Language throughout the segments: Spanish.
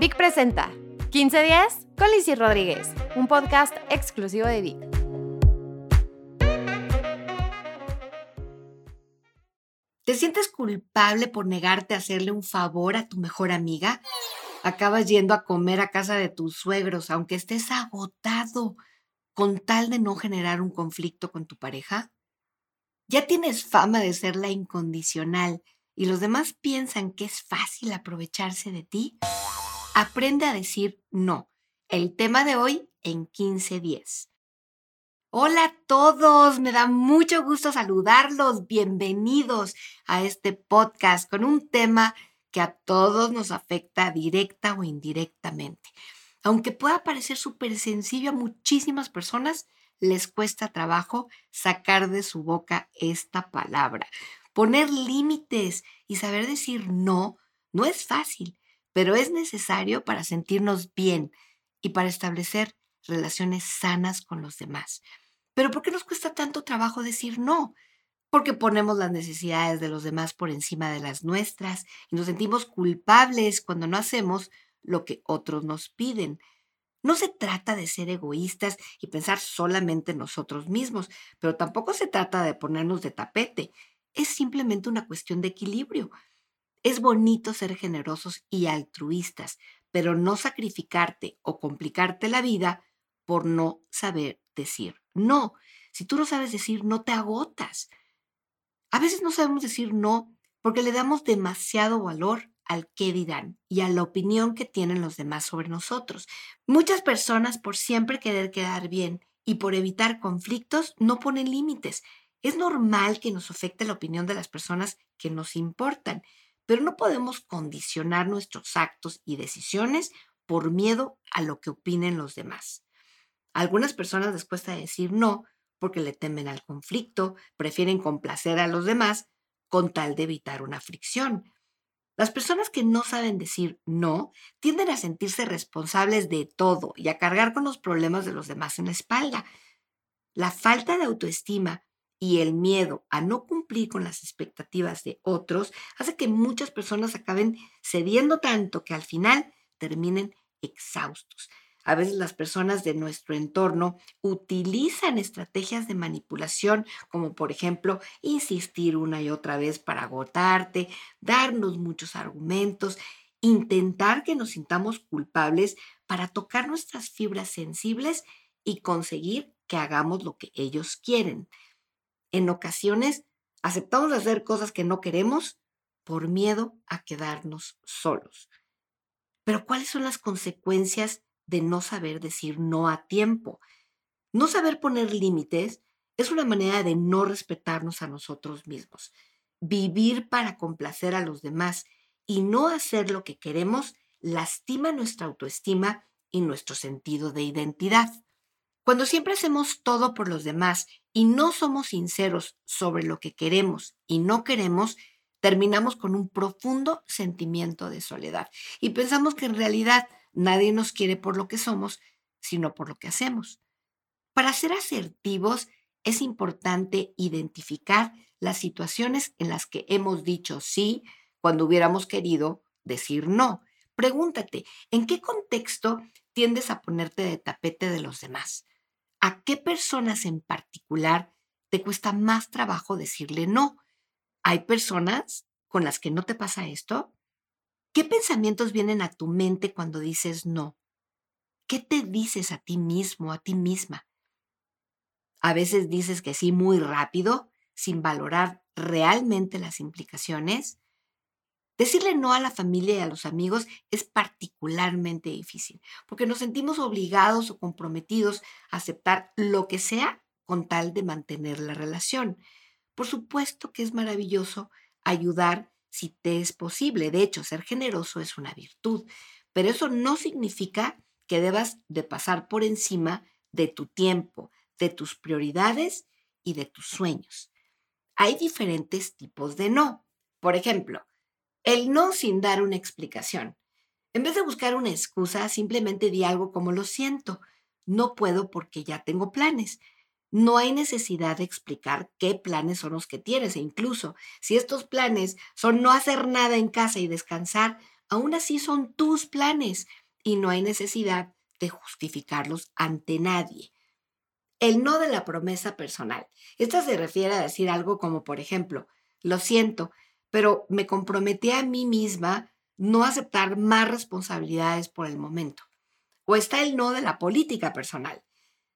Vic presenta 15 días con Lizzy Rodríguez, un podcast exclusivo de Vic. ¿Te sientes culpable por negarte a hacerle un favor a tu mejor amiga? Acabas yendo a comer a casa de tus suegros, aunque estés agotado, con tal de no generar un conflicto con tu pareja. Ya tienes fama de ser la incondicional y los demás piensan que es fácil aprovecharse de ti. Aprende a decir no. El tema de hoy en 15 Hola a todos, me da mucho gusto saludarlos. Bienvenidos a este podcast con un tema que a todos nos afecta directa o indirectamente. Aunque pueda parecer súper sencillo a muchísimas personas, les cuesta trabajo sacar de su boca esta palabra. Poner límites y saber decir no no es fácil pero es necesario para sentirnos bien y para establecer relaciones sanas con los demás. Pero ¿por qué nos cuesta tanto trabajo decir no? Porque ponemos las necesidades de los demás por encima de las nuestras y nos sentimos culpables cuando no hacemos lo que otros nos piden. No se trata de ser egoístas y pensar solamente en nosotros mismos, pero tampoco se trata de ponernos de tapete. Es simplemente una cuestión de equilibrio. Es bonito ser generosos y altruistas, pero no sacrificarte o complicarte la vida por no saber decir no. Si tú no sabes decir no, te agotas. A veces no sabemos decir no porque le damos demasiado valor al qué dirán y a la opinión que tienen los demás sobre nosotros. Muchas personas por siempre querer quedar bien y por evitar conflictos no ponen límites. Es normal que nos afecte la opinión de las personas que nos importan pero no podemos condicionar nuestros actos y decisiones por miedo a lo que opinen los demás. algunas personas les cuesta decir no porque le temen al conflicto, prefieren complacer a los demás con tal de evitar una fricción. Las personas que no saben decir no tienden a sentirse responsables de todo y a cargar con los problemas de los demás en la espalda. La falta de autoestima y el miedo a no cumplir con las expectativas de otros hace que muchas personas acaben cediendo tanto que al final terminen exhaustos. A veces las personas de nuestro entorno utilizan estrategias de manipulación, como por ejemplo insistir una y otra vez para agotarte, darnos muchos argumentos, intentar que nos sintamos culpables para tocar nuestras fibras sensibles y conseguir que hagamos lo que ellos quieren. En ocasiones aceptamos hacer cosas que no queremos por miedo a quedarnos solos. Pero ¿cuáles son las consecuencias de no saber decir no a tiempo? No saber poner límites es una manera de no respetarnos a nosotros mismos. Vivir para complacer a los demás y no hacer lo que queremos lastima nuestra autoestima y nuestro sentido de identidad. Cuando siempre hacemos todo por los demás y no somos sinceros sobre lo que queremos y no queremos, terminamos con un profundo sentimiento de soledad y pensamos que en realidad nadie nos quiere por lo que somos, sino por lo que hacemos. Para ser asertivos es importante identificar las situaciones en las que hemos dicho sí cuando hubiéramos querido decir no. Pregúntate, ¿en qué contexto tiendes a ponerte de tapete de los demás? ¿A qué personas en particular te cuesta más trabajo decirle no? ¿Hay personas con las que no te pasa esto? ¿Qué pensamientos vienen a tu mente cuando dices no? ¿Qué te dices a ti mismo, a ti misma? A veces dices que sí muy rápido, sin valorar realmente las implicaciones. Decirle no a la familia y a los amigos es particularmente difícil, porque nos sentimos obligados o comprometidos a aceptar lo que sea con tal de mantener la relación. Por supuesto que es maravilloso ayudar si te es posible. De hecho, ser generoso es una virtud, pero eso no significa que debas de pasar por encima de tu tiempo, de tus prioridades y de tus sueños. Hay diferentes tipos de no. Por ejemplo, el no sin dar una explicación. En vez de buscar una excusa, simplemente di algo como lo siento. No puedo porque ya tengo planes. No hay necesidad de explicar qué planes son los que tienes e incluso si estos planes son no hacer nada en casa y descansar, aún así son tus planes y no hay necesidad de justificarlos ante nadie. El no de la promesa personal. Esta se refiere a decir algo como, por ejemplo, lo siento, pero me comprometí a mí misma no aceptar más responsabilidades por el momento. O está el no de la política personal.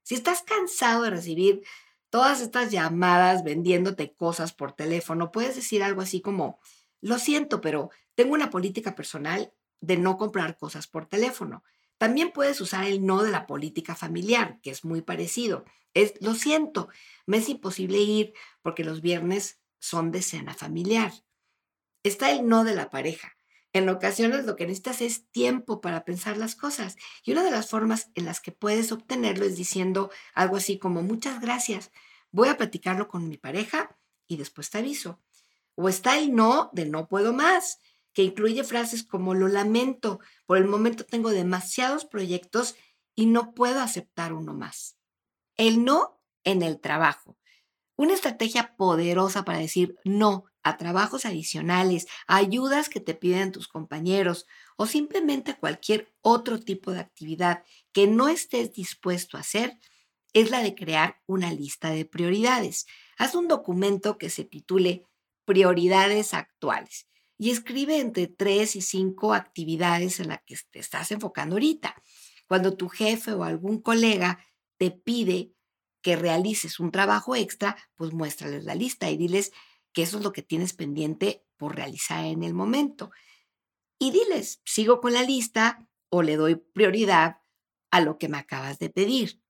Si estás cansado de recibir todas estas llamadas vendiéndote cosas por teléfono, puedes decir algo así como, lo siento, pero tengo una política personal de no comprar cosas por teléfono. También puedes usar el no de la política familiar, que es muy parecido. Es, lo siento, me es imposible ir porque los viernes son de cena familiar. Está el no de la pareja. En ocasiones lo que necesitas es tiempo para pensar las cosas. Y una de las formas en las que puedes obtenerlo es diciendo algo así como muchas gracias. Voy a platicarlo con mi pareja y después te aviso. O está el no de no puedo más que incluye frases como lo lamento, por el momento tengo demasiados proyectos y no puedo aceptar uno más. El no en el trabajo. Una estrategia poderosa para decir no a trabajos adicionales, a ayudas que te piden tus compañeros o simplemente cualquier otro tipo de actividad que no estés dispuesto a hacer, es la de crear una lista de prioridades. Haz un documento que se titule Prioridades actuales y escribe entre tres y cinco actividades en las que te estás enfocando ahorita. Cuando tu jefe o algún colega te pide que realices un trabajo extra, pues muéstrales la lista y diles que eso es lo que tienes pendiente por realizar en el momento. Y diles, sigo con la lista o le doy prioridad a lo que me acabas de pedir.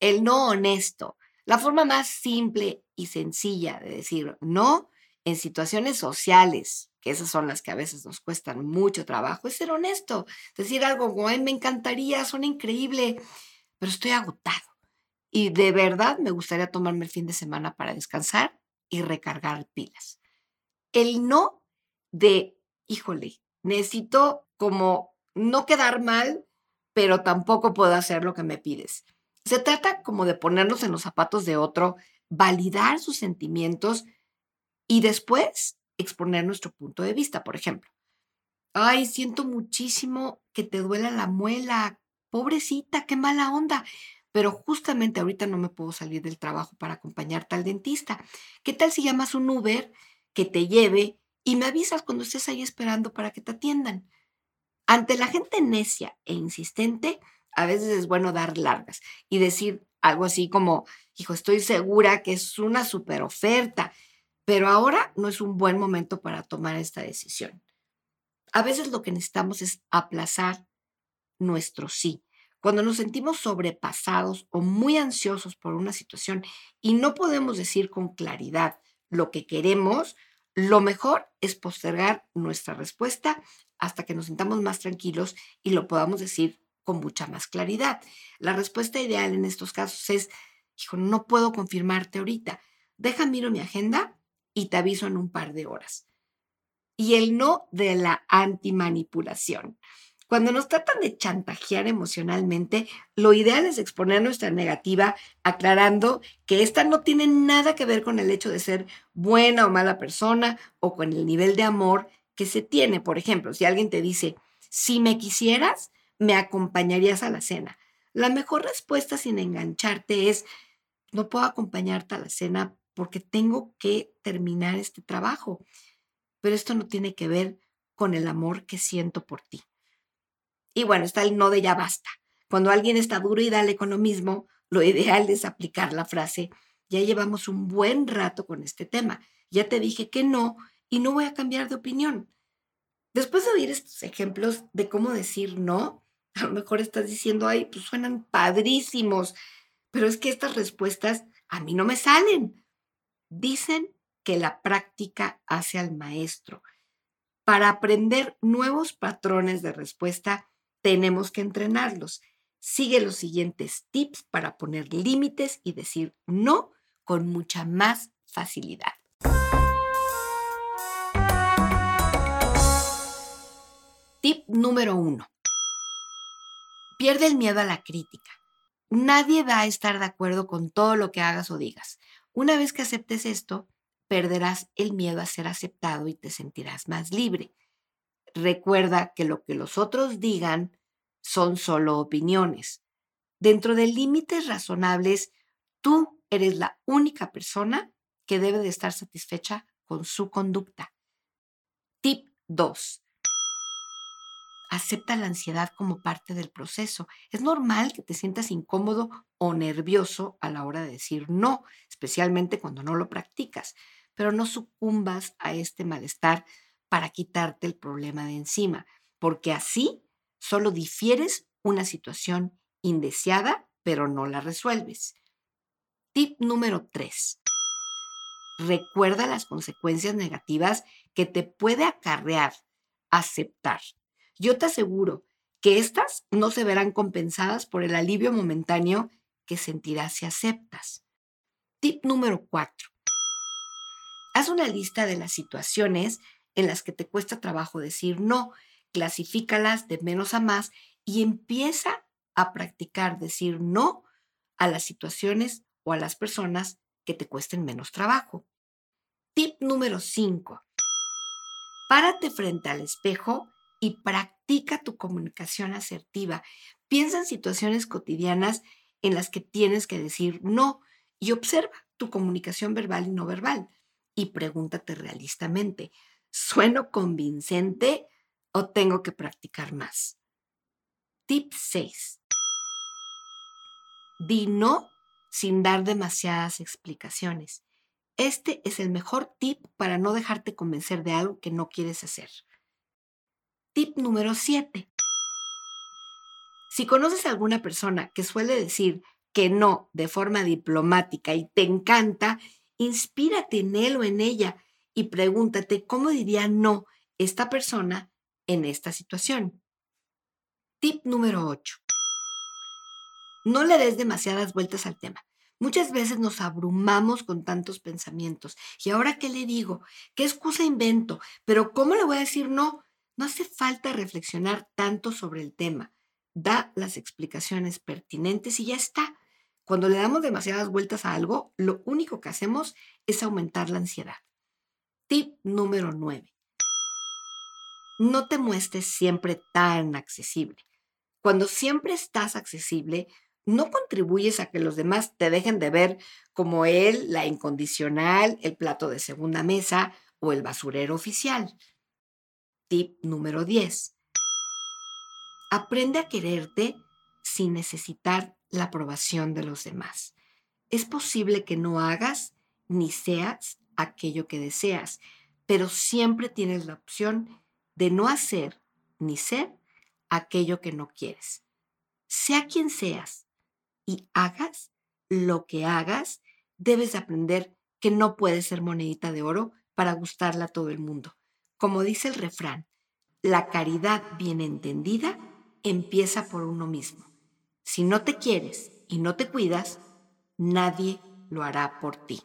El no honesto, la forma más simple y sencilla de decir no en situaciones sociales, que esas son las que a veces nos cuestan mucho trabajo, es ser honesto, decir algo como, me encantaría, son increíble, pero estoy agotado. Y de verdad me gustaría tomarme el fin de semana para descansar y recargar pilas. El no de, híjole, necesito como no quedar mal, pero tampoco puedo hacer lo que me pides. Se trata como de ponernos en los zapatos de otro, validar sus sentimientos y después exponer nuestro punto de vista, por ejemplo. Ay, siento muchísimo que te duela la muela. Pobrecita, qué mala onda. Pero justamente ahorita no me puedo salir del trabajo para acompañarte al dentista. ¿Qué tal si llamas un Uber que te lleve y me avisas cuando estés ahí esperando para que te atiendan? Ante la gente necia e insistente, a veces es bueno dar largas y decir algo así como, hijo, estoy segura que es una super oferta pero ahora no es un buen momento para tomar esta decisión. A veces lo que necesitamos es aplazar nuestro sí. Cuando nos sentimos sobrepasados o muy ansiosos por una situación y no podemos decir con claridad lo que queremos, lo mejor es postergar nuestra respuesta hasta que nos sintamos más tranquilos y lo podamos decir con mucha más claridad. La respuesta ideal en estos casos es, hijo, no puedo confirmarte ahorita. Deja miro mi agenda y te aviso en un par de horas. Y el no de la antimanipulación. Cuando nos tratan de chantajear emocionalmente, lo ideal es exponer nuestra negativa aclarando que esta no tiene nada que ver con el hecho de ser buena o mala persona o con el nivel de amor que se tiene. Por ejemplo, si alguien te dice, si me quisieras, me acompañarías a la cena. La mejor respuesta sin engancharte es, no puedo acompañarte a la cena porque tengo que terminar este trabajo. Pero esto no tiene que ver con el amor que siento por ti. Y bueno, está el no de ya basta. Cuando alguien está duro y dale con lo mismo, lo ideal es aplicar la frase, ya llevamos un buen rato con este tema, ya te dije que no y no voy a cambiar de opinión. Después de oír estos ejemplos de cómo decir no, a lo mejor estás diciendo, ay, pues suenan padrísimos, pero es que estas respuestas a mí no me salen. Dicen que la práctica hace al maestro. Para aprender nuevos patrones de respuesta, tenemos que entrenarlos. Sigue los siguientes tips para poner límites y decir no con mucha más facilidad. Tip número uno. Pierde el miedo a la crítica. Nadie va a estar de acuerdo con todo lo que hagas o digas. Una vez que aceptes esto, perderás el miedo a ser aceptado y te sentirás más libre. Recuerda que lo que los otros digan son solo opiniones. Dentro de límites razonables, tú eres la única persona que debe de estar satisfecha con su conducta. Tip 2. Acepta la ansiedad como parte del proceso. Es normal que te sientas incómodo o nervioso a la hora de decir no, especialmente cuando no lo practicas, pero no sucumbas a este malestar para quitarte el problema de encima, porque así solo difieres una situación indeseada, pero no la resuelves. Tip número 3. Recuerda las consecuencias negativas que te puede acarrear aceptar. Yo te aseguro que estas no se verán compensadas por el alivio momentáneo que sentirás si aceptas. Tip número 4. Haz una lista de las situaciones en las que te cuesta trabajo decir no, clasifícalas de menos a más y empieza a practicar decir no a las situaciones o a las personas que te cuesten menos trabajo. Tip número 5. Párate frente al espejo y practica tu comunicación asertiva. Piensa en situaciones cotidianas en las que tienes que decir no y observa tu comunicación verbal y no verbal y pregúntate realistamente, ¿Sueno convincente o tengo que practicar más? Tip 6. Di no sin dar demasiadas explicaciones. Este es el mejor tip para no dejarte convencer de algo que no quieres hacer. Tip número 7. Si conoces a alguna persona que suele decir que no de forma diplomática y te encanta, inspírate en él o en ella y pregúntate cómo diría no esta persona en esta situación. Tip número 8. No le des demasiadas vueltas al tema. Muchas veces nos abrumamos con tantos pensamientos. ¿Y ahora qué le digo? ¿Qué excusa invento? ¿Pero cómo le voy a decir no? No hace falta reflexionar tanto sobre el tema. Da las explicaciones pertinentes y ya está. Cuando le damos demasiadas vueltas a algo, lo único que hacemos es aumentar la ansiedad. Tip número 9. No te muestres siempre tan accesible. Cuando siempre estás accesible, no contribuyes a que los demás te dejen de ver como él, la incondicional, el plato de segunda mesa o el basurero oficial. Tip número 10. Aprende a quererte sin necesitar la aprobación de los demás. Es posible que no hagas ni seas aquello que deseas, pero siempre tienes la opción de no hacer ni ser aquello que no quieres. Sea quien seas y hagas lo que hagas, debes aprender que no puedes ser monedita de oro para gustarle a todo el mundo. Como dice el refrán, la caridad bien entendida empieza por uno mismo. Si no te quieres y no te cuidas, nadie lo hará por ti.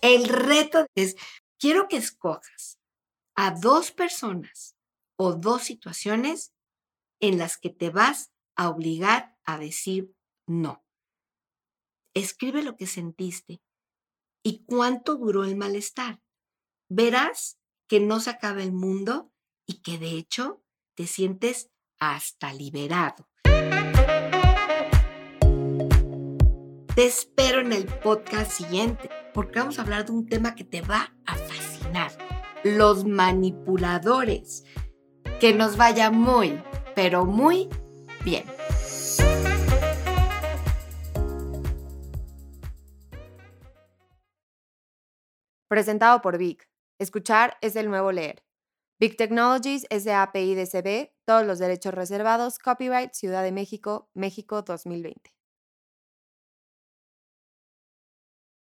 El reto es, quiero que escojas a dos personas o dos situaciones en las que te vas a obligar a decir no. Escribe lo que sentiste y cuánto duró el malestar. Verás que no se acaba el mundo y que de hecho te sientes hasta liberado. Te espero en el podcast siguiente porque vamos a hablar de un tema que te va a fascinar. Los manipuladores. Que nos vaya muy, pero muy bien. Presentado por Vic. Escuchar es el nuevo leer. Big Technologies SAPI DCB, todos los derechos reservados, copyright Ciudad de México, México 2020.